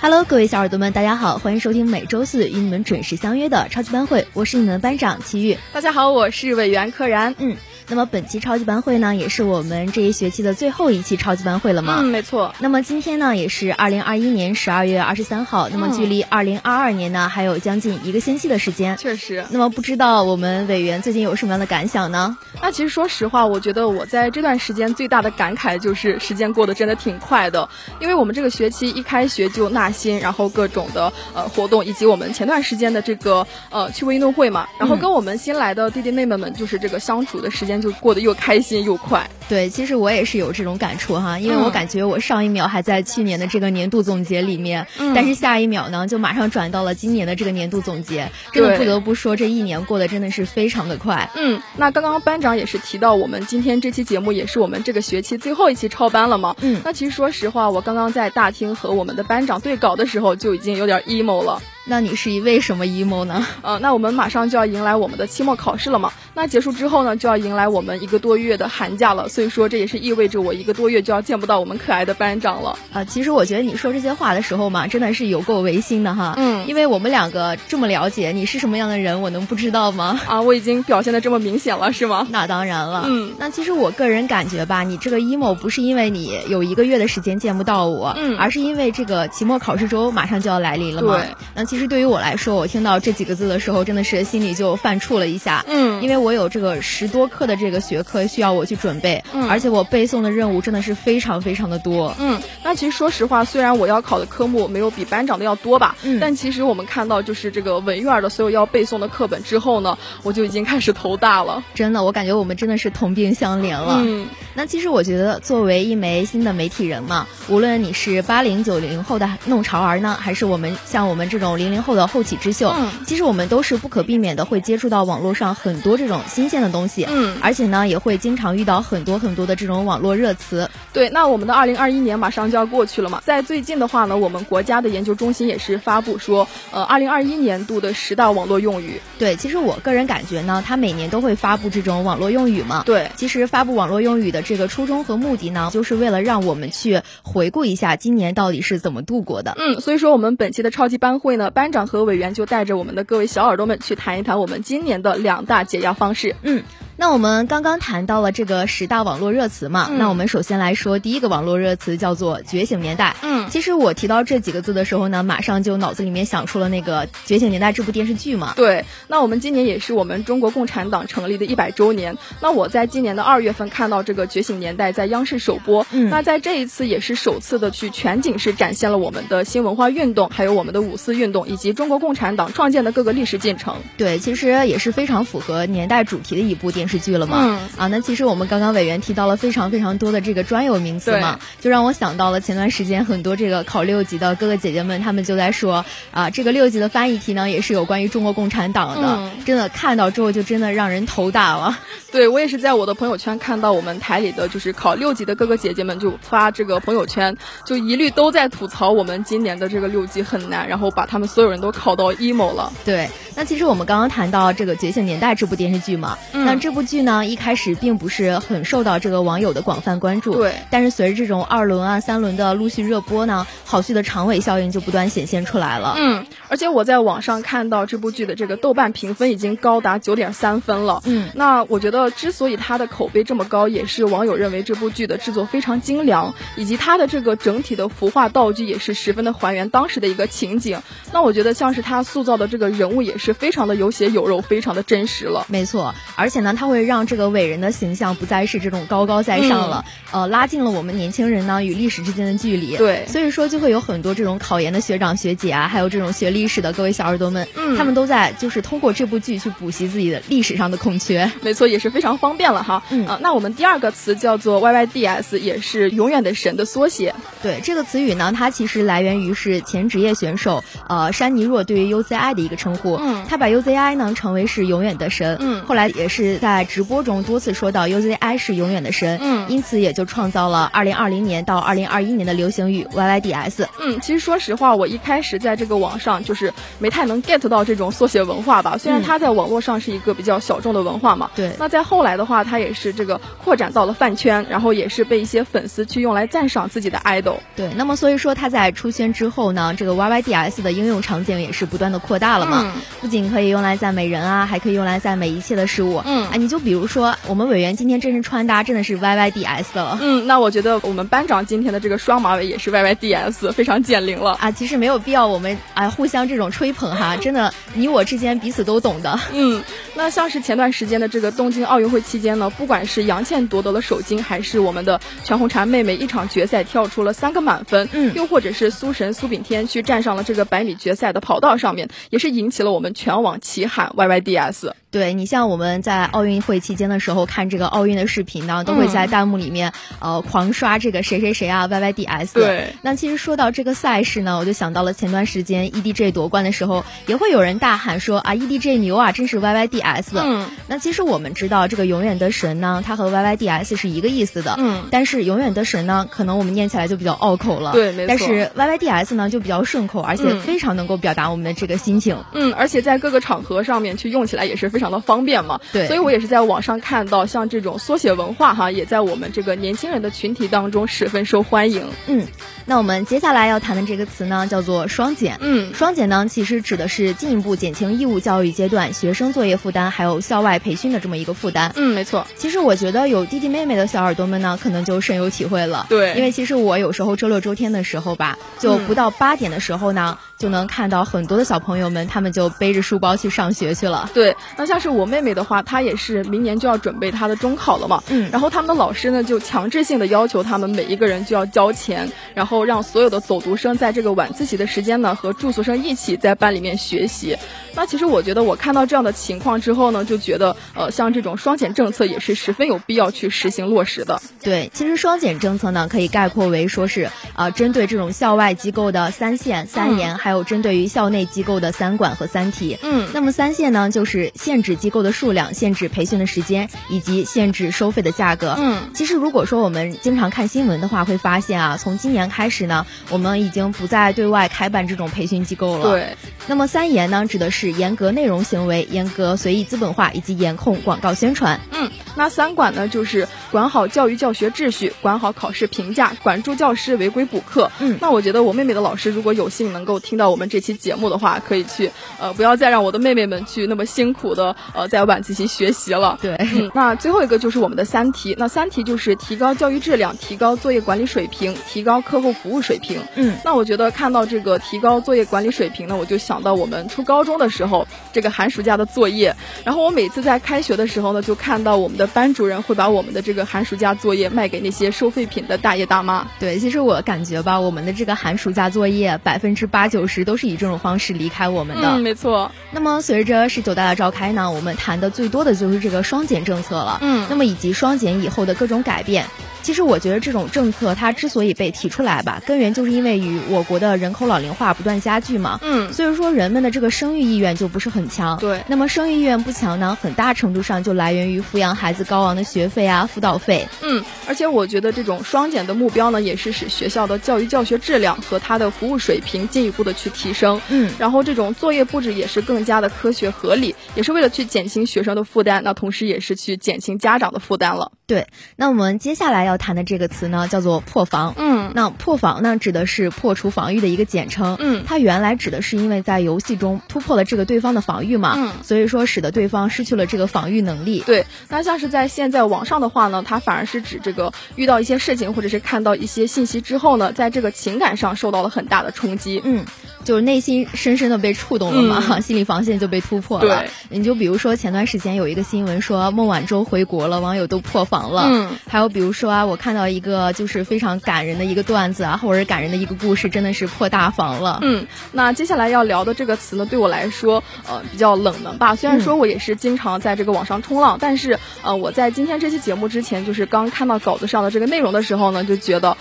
Hello，各位小耳朵们，大家好，欢迎收听每周四与你们准时相约的超级班会，我是你们的班长齐豫。大家好，我是委员柯然。嗯。那么本期超级班会呢，也是我们这一学期的最后一期超级班会了吗？嗯，没错。那么今天呢，也是二零二一年十二月二十三号，那么距离二零二二年呢，还有将近一个星期的时间。确实。那么不知道我们委员最近有什么样的感想呢？那其实说实话，我觉得我在这段时间最大的感慨就是时间过得真的挺快的，因为我们这个学期一开学就纳新，然后各种的呃活动，以及我们前段时间的这个呃趣味运动会嘛，然后跟我们新来的弟弟妹妹们就是这个相处的时间就过得又开。心又快，对，其实我也是有这种感触哈，因为我感觉我上一秒还在去年的这个年度总结里面，但是下一秒呢，就马上转到了今年的这个年度总结，真的不得不说，这一年过得真的是非常的快。嗯，那刚刚班长也是提到，我们今天这期节目也是我们这个学期最后一期超班了嘛。嗯，那其实说实话，我刚刚在大厅和我们的班长对稿的时候，就已经有点 emo 了。那你是一为什么 emo 呢？呃，那我们马上就要迎来我们的期末考试了嘛。那结束之后呢，就要迎来我们一个多月的寒假了。所以说，这也是意味着我一个多月就要见不到我们可爱的班长了。啊，其实我觉得你说这些话的时候嘛，真的是有够违心的哈。嗯，因为我们两个这么了解你是什么样的人，我能不知道吗？啊，我已经表现的这么明显了，是吗？那当然了。嗯，那其实我个人感觉吧，你这个 emo 不是因为你有一个月的时间见不到我，嗯，而是因为这个期末考试周马上就要来临了嘛。对。那其实对于我来说，我听到这几个字的时候，真的是心里就犯怵了一下。嗯，因为我有这个十多课的这个学科需要我去准备，嗯，而且我背诵的任务真的是非常非常的多。嗯，那其实说实话，虽然我要考的科目没有比班长的要多吧，嗯，但其实我们看到就是这个文院的所有要背诵的课本之后呢，我就已经开始头大了。真的，我感觉我们真的是同病相怜了。嗯，那其实我觉得，作为一枚新的媒体人嘛，无论你是八零九零后的弄潮儿呢，还是我们像我们这种零零后的后起之秀，嗯，其实我们都是不可避免的会接触到网络上很多这种新鲜的东西，嗯，而且呢，也会经常遇到很多很多的这种网络热词。对，那我们的二零二一年马上就要过去了嘛，在最近的话呢，我们国家的研究中心也是发布说，呃，二零二一年度的十大网络用语。对，其实我个人感觉呢，它每年都会发布这种网络用语嘛。对，其实发布网络用语的这个初衷和目的呢，就是为了让我们去回顾一下今年到底是怎么度过的。嗯，所以说我们本期的超级班会呢，班长和委员就带着我们的各位小耳朵们去谈一谈我们今年的两大解压方式。嗯。那我们刚刚谈到了这个十大网络热词嘛，嗯、那我们首先来说第一个网络热词叫做“觉醒年代”。嗯，其实我提到这几个字的时候呢，马上就脑子里面想出了那个《觉醒年代》这部电视剧嘛。对，那我们今年也是我们中国共产党成立的一百周年。那我在今年的二月份看到这个《觉醒年代》在央视首播，嗯，那在这一次也是首次的去全景式展现了我们的新文化运动，还有我们的五四运动以及中国共产党创建的各个历史进程。对，其实也是非常符合年代主题的一部电视剧了嘛。嗯。啊，那其实我们刚刚委员提到了非常非常多的这个专有名词嘛，就让我想到了前段时间很多这个考六级的哥哥姐姐们，他们就在说啊，这个六级的翻译题呢也是有关于中国共产党的，嗯、真的看到之后就真的让人头大了。对我也是在我的朋友圈看到我们台里的就是考六级的哥哥姐姐们就发这个朋友圈，就一律都在吐槽我们今年的这个六级很难，然后把他们所有人都考到 emo 了。对，那其实我们刚刚谈到这个《觉醒年代》这部电视剧嘛，那这部剧呢一开始并不是很受到这个网友的广泛关注，对。但是随着这种二轮啊、三轮的陆续热播呢，好剧的长尾效应就不断显现出来了。嗯，而且我在网上看到这部剧的这个豆瓣评分已经高达九点三分了。嗯，那我觉得之所以它的口碑这么高，也是网友认为这部剧的制作非常精良，以及它的这个整体的服化道具也是十分的还原当时的一个情景。那我觉得像是他塑造的这个人物也是非常的有血有肉，非常的真实了。没错，而且呢，他会让这个伟人的形象不再是这种高高在上了，呃，拉近了我们年轻人呢与历史之间的距离。对，所以说就会有很多这种考研的学长学姐啊，还有这种学历史的各位小耳朵们，嗯，他们都在就是通过这部剧去补习自己的历史上的空缺。没错，也是非常方便了哈。嗯啊，那我们第二个词叫做 YYDS，也是永远的神的缩写。对，这个词语呢，它其实来源于是前职业选手呃山尼若对于 UZI 的一个称呼。嗯，他把 UZI 呢成为是永远的神。嗯，后来也是在直播中多次说到 UZI 是永远的神。嗯，因此也就创造了2020年到2021年的流行语 YYDS。嗯，其实说实话，我一开始在这个网上就是没太能 get 到这种缩写文化吧。虽然它在网络上是一个比较小众的文化嘛。对。那在后来的话，它也是这个扩展到了饭圈，然后也是被一些粉丝去用来赞赏自己的 idol。对。那么所以说它在出圈之后呢，这个 YYDS 的应用场景也是不断的扩大了嘛。嗯。不仅可以用来赞美人啊，还可以用来赞美一切的事物。嗯。啊，你就比如说我们委员今天这身穿搭真的是 YYDS 了。嗯，那我觉得我们班长今天的这个双马尾也是 YYDS，非常减龄了啊。其实没有必要我们哎互相这种吹捧哈，真的你我之间彼此都懂的。嗯，那像是前段时间的这个东京奥运会期间呢，不管是杨倩夺得了首金，还是我们的全红婵妹妹一场决赛跳出了三个满分，嗯，又或者是苏神苏炳添去站上了这个百米决赛的跑道上面，也是引起了我们全网齐喊 YYDS。对你像我们在奥运会期间的时候看这个奥运的视频呢，都会在弹幕里面、嗯、呃狂刷这个谁谁谁啊 YYDS。对，那其实说到这个赛事呢，我就想到了前段时间 EDG 夺冠的时候，也会有人大喊说啊 EDG 牛啊，真是 YYDS。嗯，那其实我们知道这个永远的神呢，它和 YYDS 是一个意思的。嗯，但是永远的神呢，可能我们念起来就比较拗口了。对，没错。但是 YYDS 呢就比较顺口，而且非常能够表达我们的这个心情。嗯，而且在各个场合上面去用起来也是非常的方便嘛。对，所以我也是在网上看到，像这种缩写文化哈，也在我们这个年轻人的群体当中十分受欢迎。嗯，那我们接下来要谈的这个词呢，叫做双减。嗯，双减呢，其实指的是进一步减轻义务教育阶段学生作业负担，还有校外培训的这么一个负担。嗯，没错。其实我觉得有弟弟妹妹的小耳朵们呢，可能就深有体会了。对，因为其实我有时候周六周天的时候吧，就不到八点的时候呢，嗯、就能看到很多的小朋友们，他们就背着书包去上学去了。对，那像是我妹妹的话，她也是。明年就要准备她的中考了嘛，嗯，然后他们的老师呢就强制性的要求他们每一个人就要交钱，然后让所有的走读生在这个晚自习的时间呢和住宿生一起在班里面学习。那其实我觉得我看到这样的情况之后呢，就觉得呃像这种双减政策也是十分有必要去实行落实的。对，其实双减政策呢可以概括为说是啊、呃、针对这种校外机构的三限、三严，嗯、还有针对于校内机构的三管和三提。嗯，那么三限呢就是限制机构的数量，限制培训的时间以及限制收费的价格。嗯，其实如果说我们经常看新闻的话，会发现啊，从今年开始呢，我们已经不再对外开办这种培训机构了。对。那么三严呢，指的是严格内容行为、严格随意资本化以及严控广告宣传。嗯，那三管呢，就是管好教育教学秩序，管好考试评价，管住教师违规补课。嗯，那我觉得我妹妹的老师如果有幸能够听到我们这期节目的话，可以去呃，不要再让我的妹妹们去那么辛苦的呃在晚自习学习了。对。嗯，那最后一个就是我们的三题。那三题就是提高教育质量、提高作业管理水平、提高课后服务水平。嗯，那我觉得看到这个提高作业管理水平呢，我就想到我们初高中的时候这个寒暑假的作业。然后我每次在开学的时候呢，就看到我们的班主任会把我们的这个寒暑假作业卖给那些收废品的大爷大妈。对，其实我感觉吧，我们的这个寒暑假作业百分之八九十都是以这种方式离开我们的。嗯，没错。那么随着十九大的召开呢，我们谈的最多的就是这个双减政策了。嗯，那么以及双减以后的各种改变。其实我觉得这种政策它之所以被提出来吧，根源就是因为与我国的人口老龄化不断加剧嘛。嗯，所以说人们的这个生育意愿就不是很强。对，那么生育意愿不强呢，很大程度上就来源于抚养孩子高昂的学费啊、辅导费。嗯，而且我觉得这种双减的目标呢，也是使学校的教育教学质量和它的服务水平进一步的去提升。嗯，然后这种作业布置也是更加的科学合理，也是为了去减轻学生的负担，那同时也是去减轻家长的负担了。对，那我们接下来要谈的这个词呢，叫做破防。嗯，那破防呢，指的是破除防御的一个简称。嗯，它原来指的是因为在游戏中突破了这个对方的防御嘛，嗯，所以说使得对方失去了这个防御能力。对，那像是在现在网上的话呢，它反而是指这个遇到一些事情或者是看到一些信息之后呢，在这个情感上受到了很大的冲击。嗯，就是内心深深的被触动了嘛，嗯、心理防线就被突破了。对，你就比如说前段时间有一个新闻说孟晚舟回国了，网友都破防了。嗯。还有比如说啊，我看到一个就是非常感人的一个段子啊，或者是感人的一个故事，真的是破大防了。嗯，那接下来要聊的这个词呢，对我来说，呃，比较冷门吧。虽然说我也是经常在这个网上冲浪，但是呃，我在今天这期节目之前，就是刚看到稿子上的这个内容的时候呢，就觉得。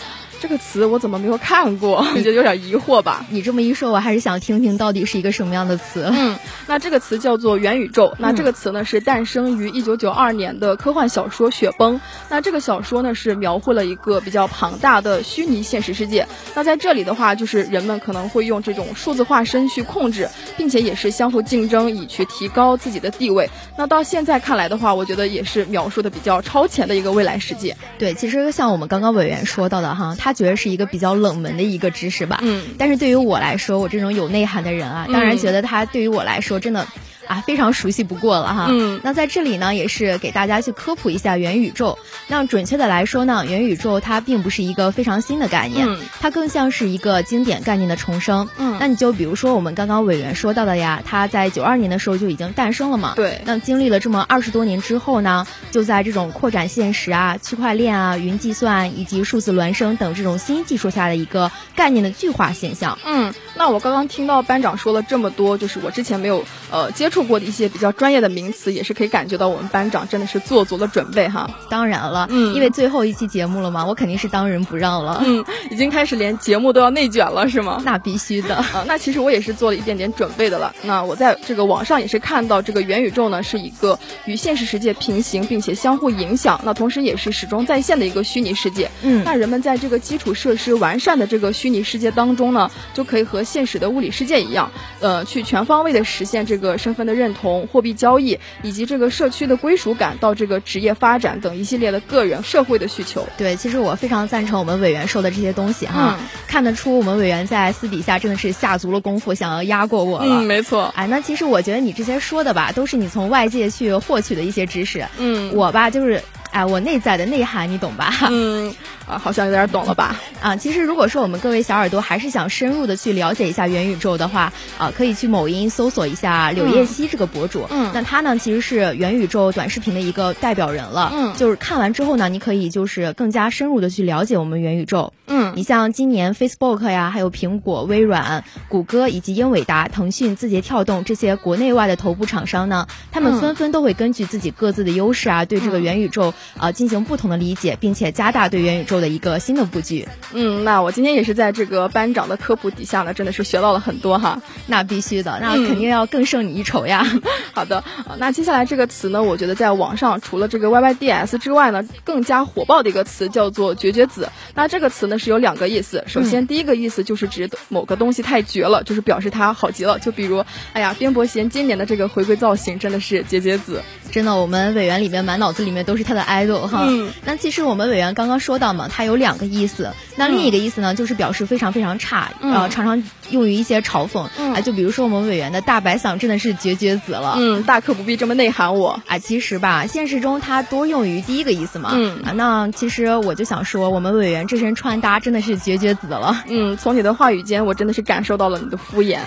这个词我怎么没有看过？就有点疑惑吧。你这么一说，我还是想听听到底是一个什么样的词。嗯，那这个词叫做元宇宙。那这个词呢是诞生于一九九二年的科幻小说《雪崩》。那这个小说呢是描绘了一个比较庞大的虚拟现实世界。那在这里的话，就是人们可能会用这种数字化身去控制，并且也是相互竞争，以去提高自己的地位。那到现在看来的话，我觉得也是描述的比较超前的一个未来世界。对，其实像我们刚刚委员说到的哈，他觉得是一个比较冷门的一个知识吧。嗯，但是对于我来说，我这种有内涵的人啊，当然觉得他对于我来说真的。啊，非常熟悉不过了哈。嗯，那在这里呢，也是给大家去科普一下元宇宙。那准确的来说呢，元宇宙它并不是一个非常新的概念，嗯、它更像是一个经典概念的重生。嗯，那你就比如说我们刚刚委员说到的呀，它在九二年的时候就已经诞生了嘛。对。那经历了这么二十多年之后呢，就在这种扩展现实啊、区块链啊、云计算以及数字孪生等这种新技术下的一个概念的巨化现象。嗯，那我刚刚听到班长说了这么多，就是我之前没有呃接触过的一些比较。专业的名词也是可以感觉到我们班长真的是做足了准备哈。当然了，嗯，因为最后一期节目了嘛，我肯定是当仁不让了。嗯，已经开始连节目都要内卷了是吗？那必须的 啊。那其实我也是做了一点点准备的了。那我在这个网上也是看到，这个元宇宙呢是一个与现实世界平行并且相互影响，那同时也是始终在线的一个虚拟世界。嗯，那人们在这个基础设施完善的这个虚拟世界当中呢，就可以和现实的物理世界一样，呃，去全方位的实现这个身份的认同、货币交易。以及这个社区的归属感，到这个职业发展等一系列的个人社会的需求。对，其实我非常赞成我们委员说的这些东西哈，嗯、看得出我们委员在私底下真的是下足了功夫，想要压过我了。嗯，没错。哎，那其实我觉得你这些说的吧，都是你从外界去获取的一些知识。嗯，我吧就是。哎，我内在的内涵你懂吧？嗯，啊，好像有点懂了吧？啊，其实如果说我们各位小耳朵还是想深入的去了解一下元宇宙的话，啊，可以去某音搜索一下柳叶熙这个博主。嗯，那他呢其实是元宇宙短视频的一个代表人了。嗯，就是看完之后呢，你可以就是更加深入的去了解我们元宇宙。嗯，你像今年 Facebook 呀，还有苹果、微软、谷歌以及英伟达、腾讯、字节跳动这些国内外的头部厂商呢，他们纷纷都会根据自己各自的优势啊，对这个元宇宙啊进行不同的理解，并且加大对元宇宙的一个新的布局。嗯，那我今天也是在这个班长的科普底下呢，真的是学到了很多哈。那必须的，那肯定要更胜你一筹呀。好的，那接下来这个词呢，我觉得在网上除了这个 YYDS 之外呢，更加火爆的一个词叫做绝绝子。那这个词呢是有两个意思，首先第一个意思就是指某个东西太绝了，就是表示它好极了。就比如，哎呀，边伯贤今年的这个回归造型真的是绝绝子。真的，我们委员里面满脑子里面都是他的 idol 哈。嗯，那其实我们委员刚刚说到嘛，它有两个意思。那另一个意思呢，就是表示非常非常差，嗯、呃，常常用于一些嘲讽。嗯、啊，就比如说我们委员的大白嗓真的是绝绝子了。嗯，大可不必这么内涵我。啊，其实吧，现实中它多用于第一个意思嘛。嗯啊，那其实我就想说，我们委员这身穿搭真的那是绝绝子了。嗯，从你的话语间，我真的是感受到了你的敷衍。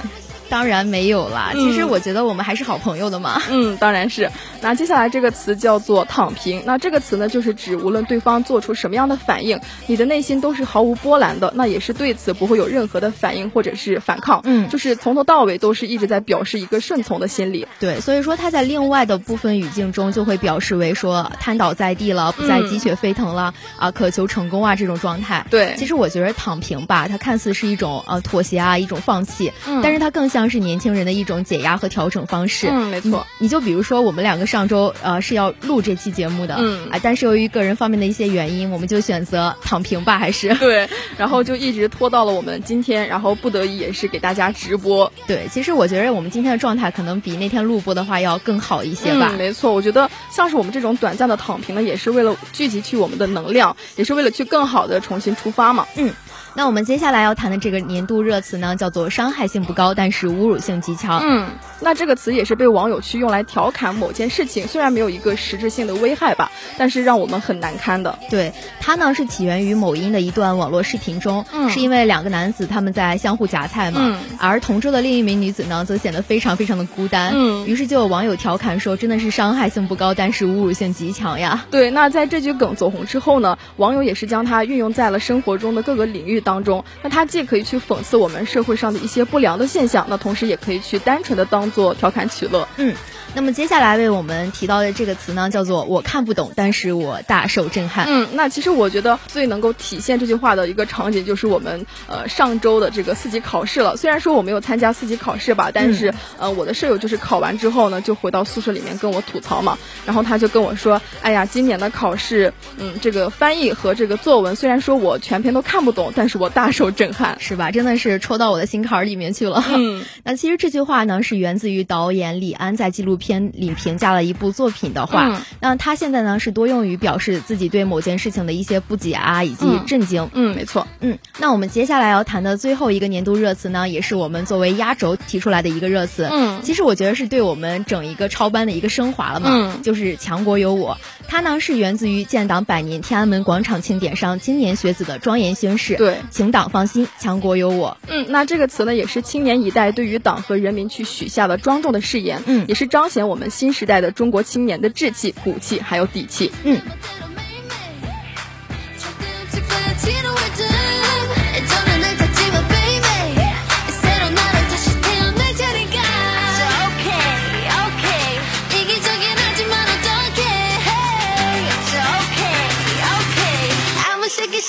当然没有啦。其实我觉得我们还是好朋友的嘛。嗯，当然是。那接下来这个词叫做“躺平”。那这个词呢，就是指无论对方做出什么样的反应，你的内心都是毫无波澜的，那也是对此不会有任何的反应或者是反抗。嗯，就是从头到尾都是一直在表示一个顺从的心理。对，所以说他在另外的部分语境中就会表示为说瘫倒在地了，不再鸡血沸腾了啊，渴求成功啊这种状态。对，其实我觉得躺平吧，它看似是一种呃妥协啊，一种放弃，但是它更像是年轻人的一种解压和调整方式。嗯，没错。你就比如说我们两个上周呃是要录这期节目的，嗯啊，但是由于个人方面的一些原因，我们就选择躺平吧，还是 对，然后就一直拖到了我们今天，然后不得已也是给大家直播。对，其实我觉得我们今天的状态可能比那天录播的话要更好一些吧。嗯，没错，我觉得像是我们这种短暂的躺平呢，也是为了聚集去我们的能量，也是为了去更好的重新出发嘛。嗯。那我们接下来要谈的这个年度热词呢，叫做伤害性不高，但是侮辱性极强。嗯，那这个词也是被网友去用来调侃某件事情，虽然没有一个实质性的危害吧，但是让我们很难堪的。对，它呢是起源于某音的一段网络视频中，是因为两个男子他们在相互夹菜嘛，而同桌的另一名女子呢则显得非常非常的孤单。嗯，于是就有网友调侃说，真的是伤害性不高，但是侮辱性极强呀。对，那在这句梗走红之后呢，网友也是将它运用在了生活中的各个领域。当中，那它既可以去讽刺我们社会上的一些不良的现象，那同时也可以去单纯的当做调侃取乐。嗯。那么接下来为我们提到的这个词呢，叫做“我看不懂，但是我大受震撼”。嗯，那其实我觉得最能够体现这句话的一个场景，就是我们呃上周的这个四级考试了。虽然说我没有参加四级考试吧，但是呃我的舍友就是考完之后呢，就回到宿舍里面跟我吐槽嘛。然后他就跟我说：“哎呀，今年的考试，嗯，这个翻译和这个作文，虽然说我全篇都看不懂，但是我大受震撼，是吧？真的是戳到我的心坎儿里面去了。嗯，那其实这句话呢，是源自于导演李安在纪录片里评价了一部作品的话，那他现在呢是多用于表示自己对某件事情的一些不解啊，以及震惊。嗯，没错。嗯，那我们接下来要谈的最后一个年度热词呢，也是我们作为压轴提出来的一个热词。嗯，其实我觉得是对我们整一个超班的一个升华了嘛。嗯，就是强国有我，它呢是源自于建党百年天安门广场庆典上青年学子的庄严宣誓。对，请党放心，强国有我。嗯，那这个词呢，也是青年一代对于党和人民去许下的庄重的誓言。嗯，也是彰显我们新时代的中国青年的志气、骨气还有底气。嗯。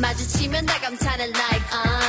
마주치면 나 감탄을 like uh.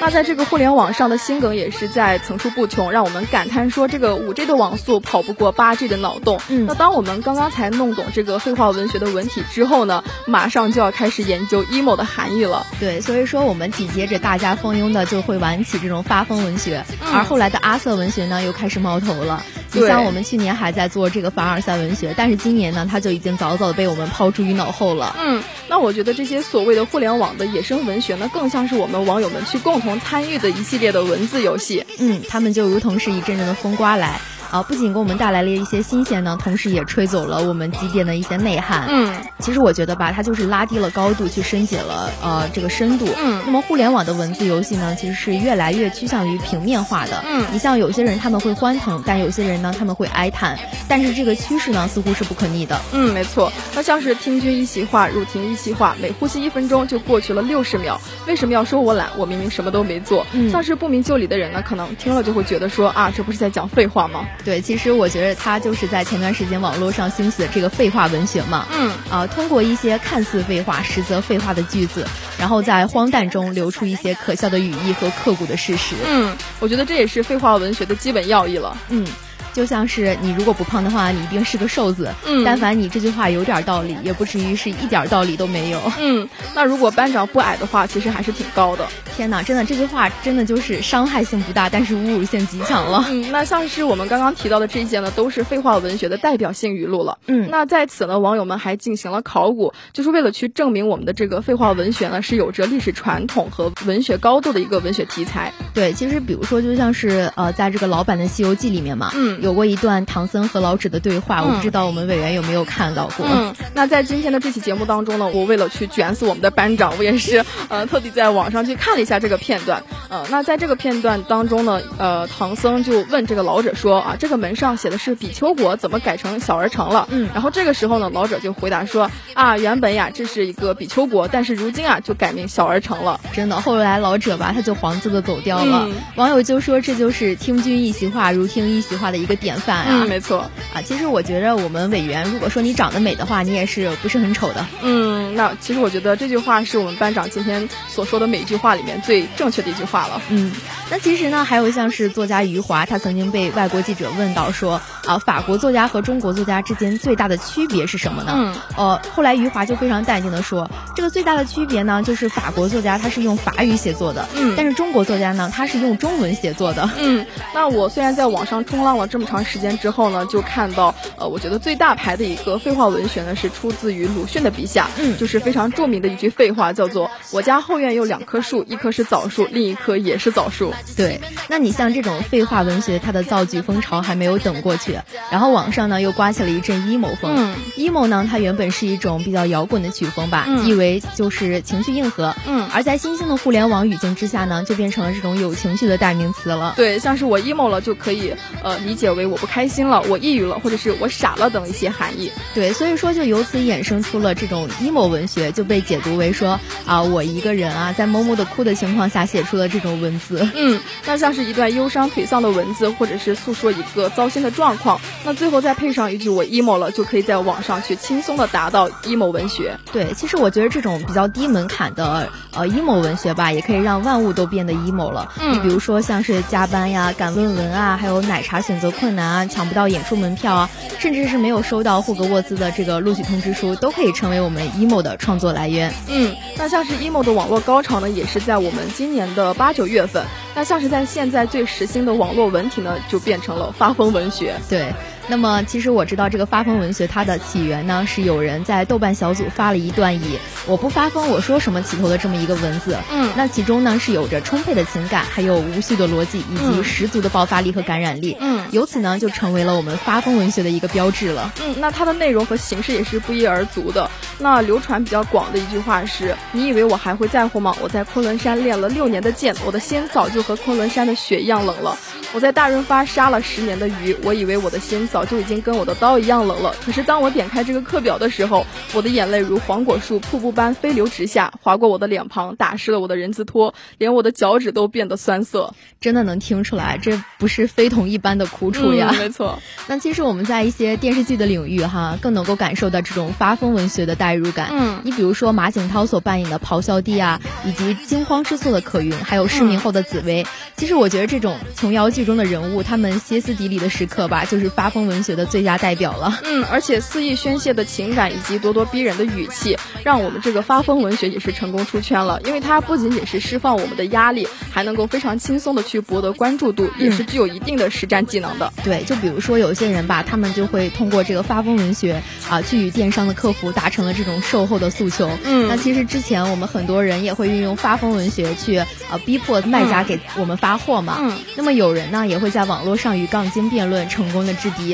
那在这个互联网上的心梗也是在层出不穷，让我们感叹说这个五 G 的网速跑不过八 G 的脑洞。嗯，那当我们刚刚才弄懂这个废话文学的文体之后呢，马上就要开始研究 emo 的含义了。对，所以说我们紧接着大家蜂拥的就会玩起这种发疯文学，而后来的阿瑟文学呢又开始冒头了。你像我们去年还在做这个凡尔赛文学，但是今年呢，它就已经早早的被我们抛诸于脑后了。嗯，那我觉得这些所谓的互联网的野生文学呢，更像是我我们网友们去共同参与的一系列的文字游戏。嗯，他们就如同是一阵阵的风刮来。啊，不仅给我们带来了一些新鲜呢，同时也吹走了我们积淀的一些内涵。嗯，其实我觉得吧，它就是拉低了高度，去深解了呃这个深度。嗯，那么互联网的文字游戏呢，其实是越来越趋向于平面化的。嗯，你像有些人他们会欢腾，但有些人呢他们会哀叹，但是这个趋势呢似乎是不可逆的。嗯，没错。那像是听君一席话，入庭一席话，每呼吸一分钟就过去了六十秒。为什么要说我懒？我明明什么都没做。嗯，像是不明就里的人呢，可能听了就会觉得说啊，这不是在讲废话吗？对，其实我觉得。他就是在前段时间网络上兴起的这个废话文学嘛，嗯啊，通过一些看似废话实则废话的句子，然后在荒诞中流出一些可笑的语义和刻骨的事实。嗯，我觉得这也是废话文学的基本要义了。嗯。就像是你如果不胖的话，你一定是个瘦子。嗯，但凡你这句话有点道理，也不至于是一点道理都没有。嗯，那如果班长不矮的话，其实还是挺高的。天哪，真的这句话真的就是伤害性不大，但是侮辱性极强了。嗯，那像是我们刚刚提到的这些呢，都是废话文学的代表性语录了。嗯，那在此呢，网友们还进行了考古，就是为了去证明我们的这个废话文学呢是有着历史传统和文学高度的一个文学题材。对，其实比如说就像是呃，在这个老版的《西游记》里面嘛，嗯，有过一段唐僧和老者的对话，我不知道我们委员有没有看到过。嗯，那在今天的这期节目当中呢，我为了去卷死我们的班长，我也是呃特地在网上去看了一下这个片段。呃，那在这个片段当中呢，呃，唐僧就问这个老者说啊，这个门上写的是比丘国，怎么改成小儿城了？嗯，然后这个时候呢，老者就回答说啊，原本呀这是一个比丘国，但是如今啊就改名小儿城了。真的，后来老者吧他就黄字的走掉了。网友就说这就是听君一席话如听一席话的一个典范啊。没错啊，其实我觉得我们委员如果说你长得美的话，你也是不是很丑的。嗯，那其实我觉得这句话是我们班长今天所说的每一句话里面最正确的一句话了。嗯，那其实呢，还有像是作家余华，他曾经被外国记者问到说啊，法国作家和中国作家之间最大的区别是什么呢？嗯，呃，后来余华就非常淡定的说，这个最大的区别呢，就是法国作家他是用法语写作的，嗯，但是中国作家呢，他是用中文写作的。嗯，那我虽然在网上冲浪了这么长时间之后呢，就看到，呃，我觉得最大牌的一个废话文学呢，是出自于鲁迅的笔下，嗯，就是非常著名的一句废话，叫做“我家后院有两棵树，一棵是枣树，另一棵也是枣树。”对，那你像这种废话文学，它的造句风潮还没有等过去，然后网上呢又刮起了一阵 emo 风。嗯，emo 呢，它原本是一种比较摇滚的曲风吧，意为就是情绪硬核。嗯，而在新兴的互联网语境之下呢，就变成了这种有情绪的代名词了。对，像是我 emo 了，就可以呃理解为我不开心了，我抑郁了，或者是我傻了等一些含义。对，所以说就由此衍生出了这种 emo 文学，就被解读为说啊，我一个人啊，在默默的哭的情况下写出了这种文字。嗯，那像是一段忧伤颓丧的文字，或者是诉说一个糟心的状况，那最后再配上一句我 emo 了，就可以在网上去轻松的达到 emo 文学。对，其实我觉得这种比较低门槛的呃 emo 文学吧，也可以让万物都变得 emo 了。嗯，比如说像是加班呀、赶论文啊，还有奶茶选择困难啊、抢不到演出门票啊，甚至是没有收到霍格沃兹的这个录取通知书，都可以成为我们 emo 的创作来源。嗯，那像是 emo 的网络高潮呢，也是在我们今年的八九月份。那像是在现在最时兴的网络文体呢，就变成了发疯文学。对。那么，其实我知道这个发疯文学它的起源呢，是有人在豆瓣小组发了一段以“我不发疯，我说什么”起头的这么一个文字。嗯，那其中呢是有着充沛的情感，还有无序的逻辑，以及十足的爆发力和感染力。嗯，由此呢就成为了我们发疯文学的一个标志了。嗯，那它的内容和形式也是不一而足的。那流传比较广的一句话是：“你以为我还会在乎吗？我在昆仑山练了六年的剑，我的心早就和昆仑山的雪一样冷了。我在大润发杀了十年的鱼，我以为我的心。”早就已经跟我的刀一样冷了。可是当我点开这个课表的时候，我的眼泪如黄果树瀑布般飞流直下，划过我的脸庞，打湿了我的人字拖，连我的脚趾都变得酸涩。真的能听出来，这不是非同一般的苦楚呀。没错。那其实我们在一些电视剧的领域哈，更能够感受到这种发疯文学的代入感。嗯。你比如说马景涛所扮演的咆哮帝啊，以及惊慌失措的可云，还有失明后的紫薇。其实我觉得这种琼瑶剧中的人物，他们歇斯底里的时刻吧，就是发疯。文学的最佳代表了，嗯，而且肆意宣泄的情感以及咄咄逼人的语气，让我们这个发疯文学也是成功出圈了。因为它不仅仅是释放我们的压力，还能够非常轻松的去博得关注度，也是具有一定的实战技能的。对，就比如说有些人吧，他们就会通过这个发疯文学啊，去与电商的客服达成了这种售后的诉求。嗯，那其实之前我们很多人也会运用发疯文学去啊逼迫卖家给我们发货嘛。嗯，那么有人呢也会在网络上与杠精辩论，成功的制敌。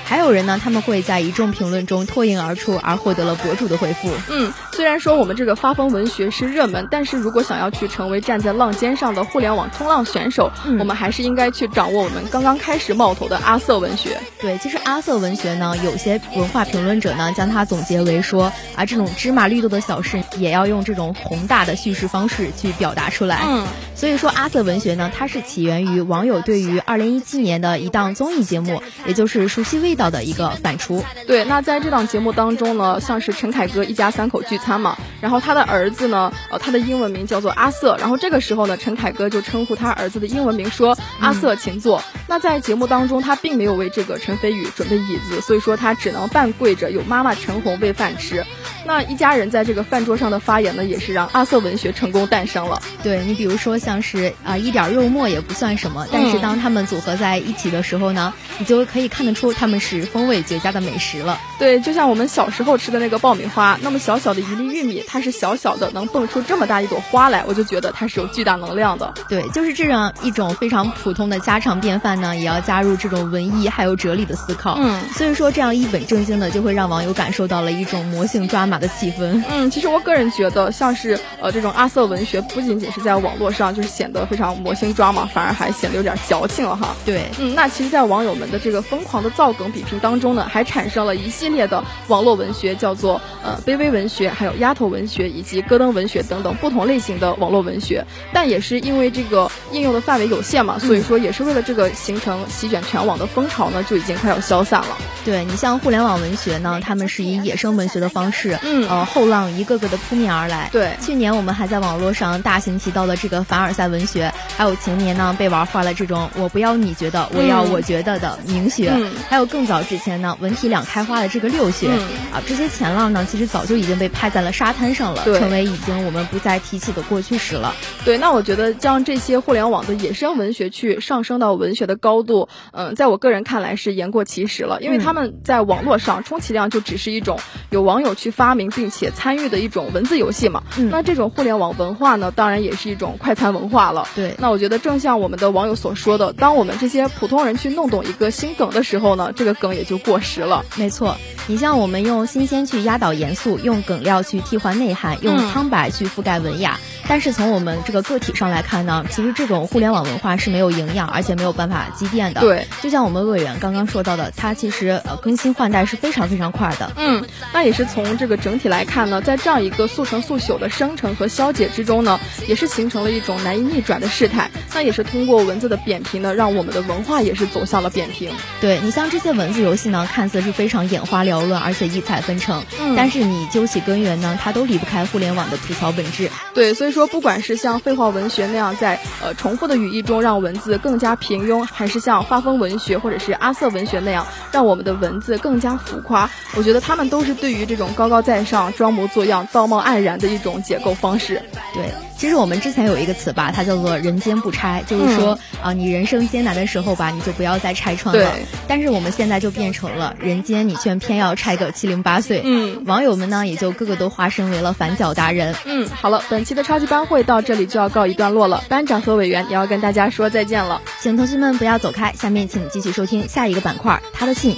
还有人呢，他们会在一众评论中脱颖而出，而获得了博主的回复。嗯，虽然说我们这个发疯文学是热门，但是如果想要去成为站在浪尖上的互联网冲浪选手，我们还是应该去掌握我们刚刚开始冒头的阿瑟文学。对，其实阿瑟文学呢，有些文化评论者呢，将它总结为说啊，这种芝麻绿豆的小事，也要用这种宏大的叙事方式去表达出来。嗯，所以说阿瑟文学呢，它是起源于网友对于二零一七年的一档综艺节目，也就是《熟悉味道》的一个反刍。对，那在这档节目当中呢，像是陈凯歌一家三口聚餐嘛，然后他的儿子呢，呃，他的英文名叫做阿瑟，然后这个时候呢，陈凯歌就称呼他儿子的英文名说：“阿瑟，请坐。”那在节目当中，他并没有为这个陈飞宇准备椅子，所以说他只能半跪着，有妈妈陈红喂饭吃。那一家人在这个饭桌上的发言呢，也是让阿瑟文学成功诞生了。对你比如说像是啊一点肉末也不算什么，但是当他们组合在一起的时候呢，你就可以看得出他们是风味绝佳的美食了。对，就像我们小时候吃的那个爆米花，那么小小的一粒玉米，它是小小的能蹦出这么大一朵花来，我就觉得它是有巨大能量的。对，就是这样一种非常普通的家常便饭呢，也要加入这种文艺还有哲理的思考。嗯，所以说这样一本正经的，就会让网友感受到了一种魔性抓马的气氛。嗯，其实我个人觉得，像是呃这种阿瑟文学，不仅仅是在网络上就是显得非常魔性抓马，反而还显得有点矫情了哈。对，嗯，那其实，在网友们的这个疯狂的造梗比拼当中呢，还产生了一系列的网络文学，叫做呃卑微文学，还有丫头文学以及戈登文学等等不同类型的网络文学。但也是因为这个应用的范围有限嘛，所以说也是为了这个形成席卷全网的风潮呢，就已经快要消散了。对你像互联网文学呢，他们是以野生文学的方式，嗯，呃后浪。一个个的扑面而来。对，去年我们还在网络上大行其道的这个凡尔赛文学，还有前年呢被玩坏了这种我不要你觉得，我要我觉得的名学，还有更早之前呢文体两开花的这个六学啊，这些前浪呢其实早就已经被拍在了沙滩上了，成为已经我们不再提起的过去时了。对，那我觉得将这些互联网的野生文学去上升到文学的高度，嗯，在我个人看来是言过其实了，因为他们在网络上充其量就只是一种有网友去发明并且参与。的一种文字游戏嘛，那这种互联网文化呢，当然也是一种快餐文化了。对，那我觉得正像我们的网友所说的，当我们这些普通人去弄懂一个新梗的时候呢，这个梗也就过时了。没错，你像我们用新鲜去压倒严肃，用梗料去替换内涵，用苍白去覆盖文雅。但是从我们这个个体上来看呢，其实这种互联网文化是没有营养，而且没有办法积淀的。对，就像我们委员刚刚说到的，它其实呃更新换代是非常非常快的。嗯，那也是从这个整体来看呢，在这样一个速成速朽的生成和消解之中呢，也是形成了一种难以逆转的事态。那也是通过文字的扁平呢，让我们的文化也是走向了扁平。对你像这些文字游戏呢，看似是非常眼花缭乱，而且异彩纷呈。嗯，但是你究其根源呢，它都离不开互联网的吐槽本质。对，所以说不管是像废话文学那样在呃重复的语义中让文字更加平庸，还是像发疯文学或者是阿瑟文学那样让我们的文字更加浮夸，我觉得他们都是对于这种高高在上、装模作样、道貌岸然的一种解构方式。对。其实我们之前有一个词吧，它叫做“人间不拆”，就是说啊，你人生艰难的时候吧，你就不要再拆穿了。但是我们现在就变成了“人间你却偏要拆个七零八碎”。嗯，网友们呢也就个个都化身为了反脚达人。嗯，好了，本期的超级班会到这里就要告一段落了，班长和委员也要跟大家说再见了，请同学们不要走开，下面请继续收听下一个板块，他的信。